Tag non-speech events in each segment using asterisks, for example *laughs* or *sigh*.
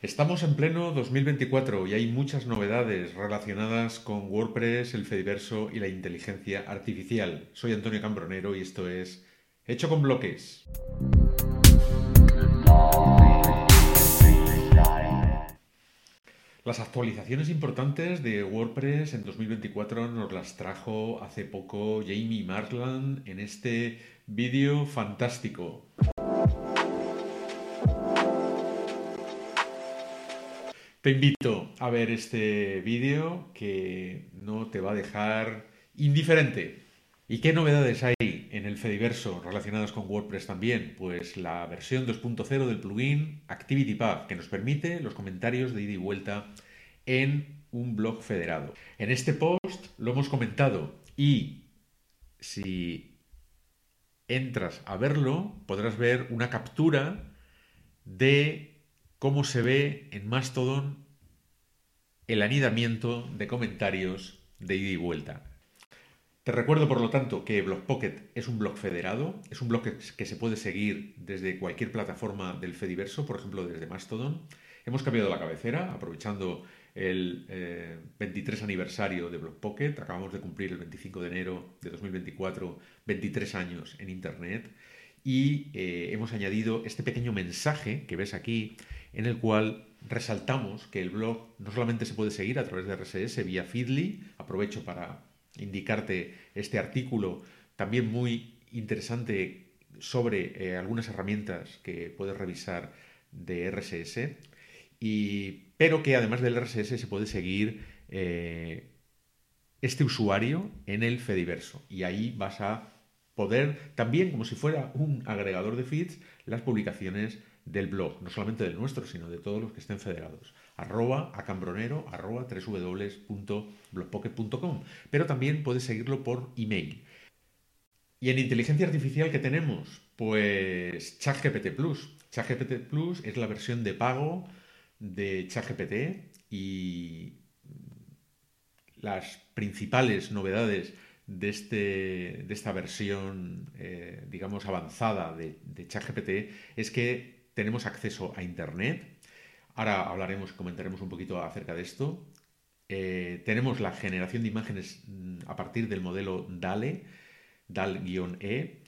Estamos en pleno 2024 y hay muchas novedades relacionadas con WordPress, el Fediverso y la inteligencia artificial. Soy Antonio Cambronero y esto es Hecho con Bloques. Las actualizaciones importantes de WordPress en 2024 nos las trajo hace poco Jamie Marland en este vídeo fantástico. Te invito a ver este vídeo que no te va a dejar indiferente. ¿Y qué novedades hay en el Fediverso relacionadas con WordPress también? Pues la versión 2.0 del plugin ActivityPath, que nos permite los comentarios de ida y vuelta en un blog federado. En este post lo hemos comentado y si entras a verlo podrás ver una captura de cómo se ve en Mastodon el anidamiento de comentarios de ida y vuelta. Te recuerdo, por lo tanto, que BlogPocket es un blog federado, es un blog que, se puede seguir desde cualquier plataforma del Fediverso, por ejemplo, desde Mastodon. Hemos cambiado la cabecera, aprovechando el 23 eh, aniversario de BlogPocket. Acabamos de cumplir el 25 de enero de 2024 23 años en Internet y eh, hemos añadido este pequeño mensaje que ves aquí en el cual resaltamos que el blog no solamente se puede seguir a través de RSS vía Feedly, aprovecho para indicarte este artículo también muy interesante sobre eh, algunas herramientas que puedes revisar de RSS, pero que además del RSS se puede seguir eh, este usuario en el Fediverso. Y ahí vas a poder también, como si fuera un agregador de feeds, las publicaciones del blog, no solamente del nuestro, sino de todos los que estén federados. Arroba acambronero, arroba www.blogpocket.com. Pero también puedes seguirlo por email. ¿Y en inteligencia artificial qué tenemos? Pues ChatGPT Plus. ChatGPT Plus es la versión de pago de ChatGPT y las principales novedades de, este, de esta versión, eh, digamos, avanzada de, de ChatGPT es que tenemos acceso a Internet. Ahora hablaremos, comentaremos un poquito acerca de esto. Eh, tenemos la generación de imágenes mm, a partir del modelo DALE, DAL-E,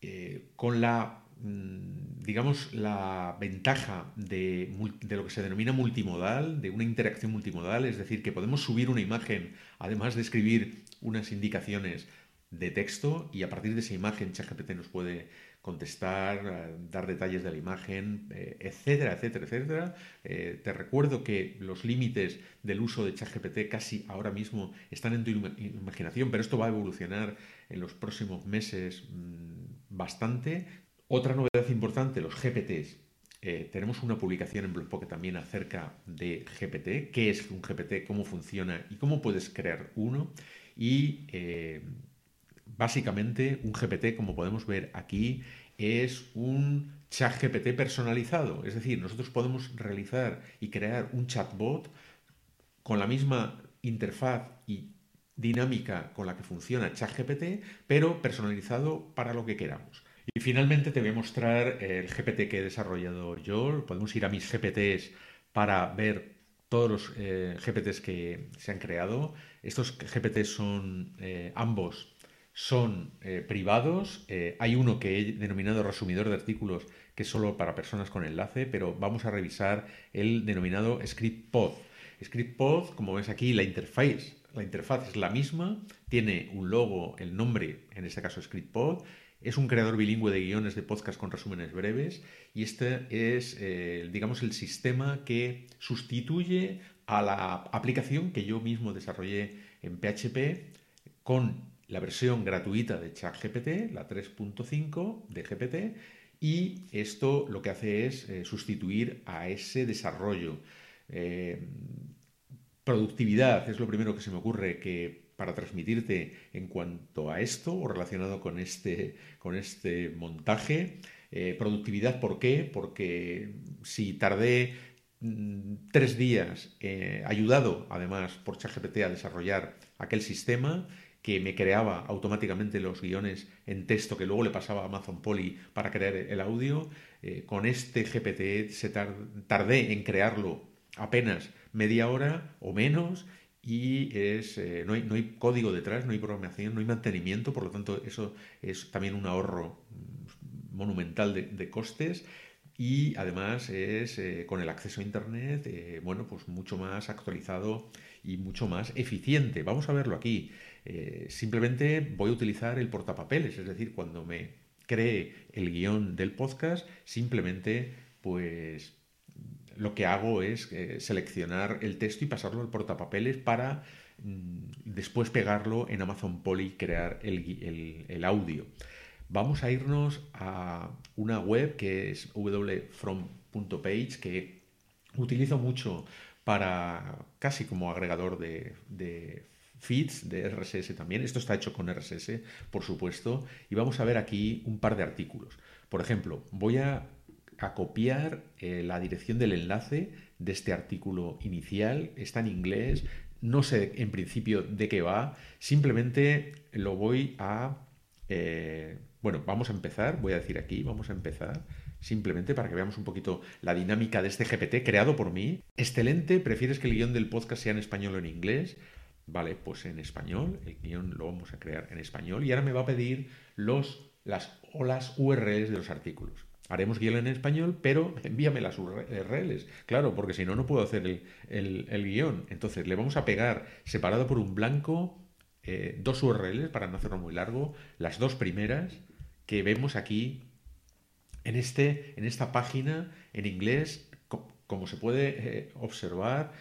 eh, con la, mm, digamos, la ventaja de, de, lo que se denomina multimodal, de una interacción multimodal, es decir, que podemos subir una imagen, además de escribir unas indicaciones de texto, y a partir de esa imagen ChatGPT nos puede contestar, eh, dar detalles de la imagen, eh, etcétera, etcétera, etcétera. Eh, te recuerdo que los límites del uso de ChatGPT casi ahora mismo están en tu imaginación, pero esto va a evolucionar en los próximos meses mm, bastante. Otra novedad importante, los GPTs. tenemos una publicación en Blogpocket también acerca de GPT, qué es un GPT, cómo funciona y cómo puedes crear uno. Básicamente, un GPT, como podemos ver aquí, es un chat GPT personalizado. Es decir, nosotros podemos realizar y crear un chatbot con la misma interfaz y dinámica con la que funciona ChatGPT, pero personalizado para lo que queramos. Y finalmente te voy a mostrar el GPT que he desarrollado yo. Podemos ir a mis GPTs para ver todos los eh, GPTs que se han creado. Estos GPTs son eh, ambos son eh, privados. Eh, hay uno que he denominado resumidor de artículos, que es solo para personas con enlace, pero vamos a revisar el denominado ScriptPod. ScriptPod, como ves aquí, la interfaz, la interfaz es la misma, tiene un logo, el nombre, en este caso ScriptPod, es un creador bilingüe de guiones de podcast con resúmenes breves y este es, eh, digamos, el sistema que sustituye a la aplicación que yo mismo desarrollé en PHP con la versión gratuita de ChatGPT, la 3.5 de GPT, y esto lo que hace es eh, sustituir a ese desarrollo. Eh, productividad es lo primero que se me ocurre que para transmitirte en cuanto a esto o relacionado con este, con este montaje. Eh, productividad, ¿por qué? Porque si tardé mm, tres días ayudado además por ChatGPT a desarrollar aquel sistema que me creaba automáticamente los guiones en texto que luego le pasaba a Amazon Poly para crear el audio. eh, con este GPT se tardé en crearlo apenas media hora o menos y es, eh, no, hay, no, hay, código detrás, no hay programación, no hay mantenimiento, por lo tanto eso es también un ahorro monumental de, costes y además es eh, con el acceso a Internet, bueno, pues mucho más actualizado y mucho más eficiente. Vamos a verlo aquí. simplemente voy a utilizar el portapapeles, es decir, cuando me cree el guion del podcast, simplemente pues lo que hago es eh, seleccionar el texto y pasarlo al portapapeles para mm, después pegarlo en Amazon Poly y crear el, audio. Vamos a irnos a una web que es wfrom.page que utilizo mucho para casi como agregador de, feeds de RSS también. Esto está hecho con RSS, por supuesto. Y vamos a ver aquí un par de artículos. Por ejemplo, voy a a copiar eh, la dirección del enlace de este artículo inicial. Está en inglés, no sé en principio de qué va, simplemente lo voy a... Eh, bueno, vamos a empezar, voy a decir aquí, vamos a empezar simplemente para que veamos un poquito la dinámica de este GPT creado por mí. Excelente, ¿prefieres que el guion del podcast sea en español o en inglés? Vale, pues en español, el guion lo vamos a crear en español y ahora me va a pedir los, las o las URLs de los artículos. Haremos guion en español, pero *laughs* envíame las URLs. Claro, porque si no, no puedo hacer el, guion. Entonces, le vamos a pegar separado por un blanco eh, dos URLs, para no hacerlo muy largo, las dos primeras que vemos aquí en, este, en esta página en inglés. Como se puede eh, observar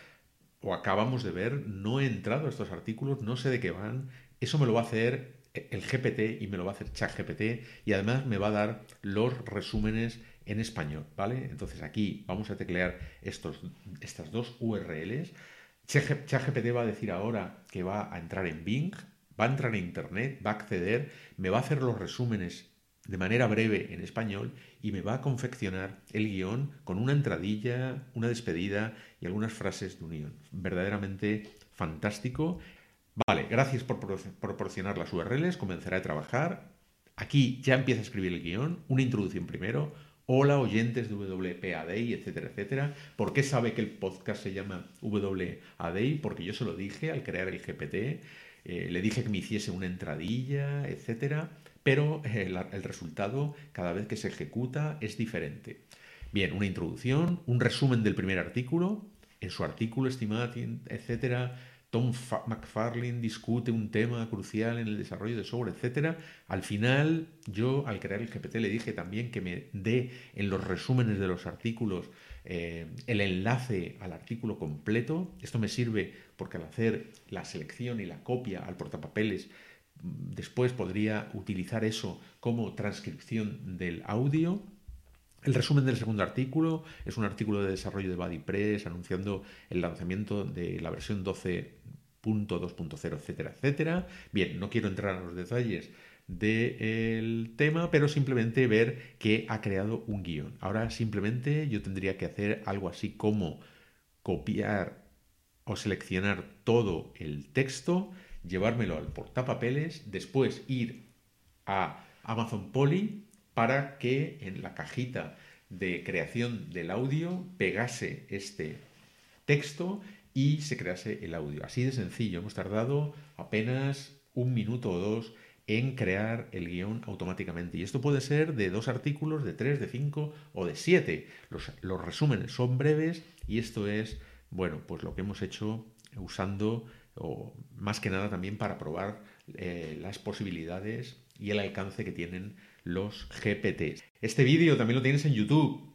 o acabamos de ver, no he entrado a estos artículos, no sé de qué van. Eso me lo va a hacer el GPT y me lo va a hacer ChatGPT y además me va a dar los resúmenes en español, ¿vale? Entonces aquí vamos a teclear estos, estas dos URLs. ChatGPT va a decir ahora que va a entrar en Bing, va a entrar en Internet, va a acceder, me va a hacer los resúmenes de manera breve en español y me va a confeccionar el guion con una entradilla, una despedida y algunas frases de unión. Verdaderamente fantástico Vale, gracias por proporcionar las URLs, comenzaré a trabajar. Aquí ya empieza a escribir el guion, una introducción primero. Hola oyentes de WPADI, etcétera, etcétera. ¿Por qué sabe que el podcast se llama WADI? Porque yo se lo dije al crear el GPT, eh, le dije que me hiciese una entradilla, etcétera, pero eh, el resultado cada vez que se ejecuta es diferente. Bien, una introducción, un resumen del primer artículo, en su artículo, estimado, etcétera, Tom McFarlane discute un tema crucial en el desarrollo de software, etc. Al final, yo al crear el GPT le dije también que me dé en los resúmenes de los artículos eh, el enlace al artículo completo. Esto me sirve porque al hacer la selección y la copia al portapapeles, después podría utilizar eso como transcripción del audio. El resumen del segundo artículo es un artículo de desarrollo de BuddyPress anunciando el lanzamiento de la versión 12.2.0, etcétera, etcétera. Bien, no quiero entrar en los detalles del tema, pero simplemente ver que ha creado un guion. Ahora simplemente yo tendría que hacer algo así como copiar o seleccionar todo el texto, llevármelo al portapapeles, después ir a Amazon Poly para que en la cajita de creación del audio pegase este texto y se crease el audio. Así de sencillo, hemos tardado apenas un minuto o dos en crear el guion automáticamente. Y esto puede ser de dos artículos, de tres, de cinco o de siete. Los, resúmenes son breves y esto es, bueno, pues lo que hemos hecho usando, o más que nada también para probar eh, las posibilidades y el alcance que tienen los GPTs. Este vídeo también lo tienes en YouTube.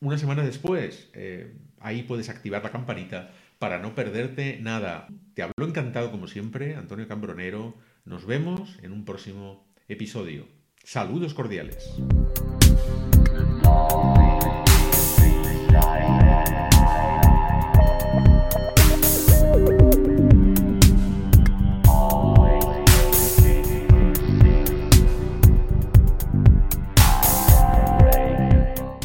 Una semana después, eh, ahí puedes activar la campanita para no perderte nada. Te hablo encantado como siempre, Antonio Cambronero. Nos vemos en un próximo episodio. Saludos cordiales.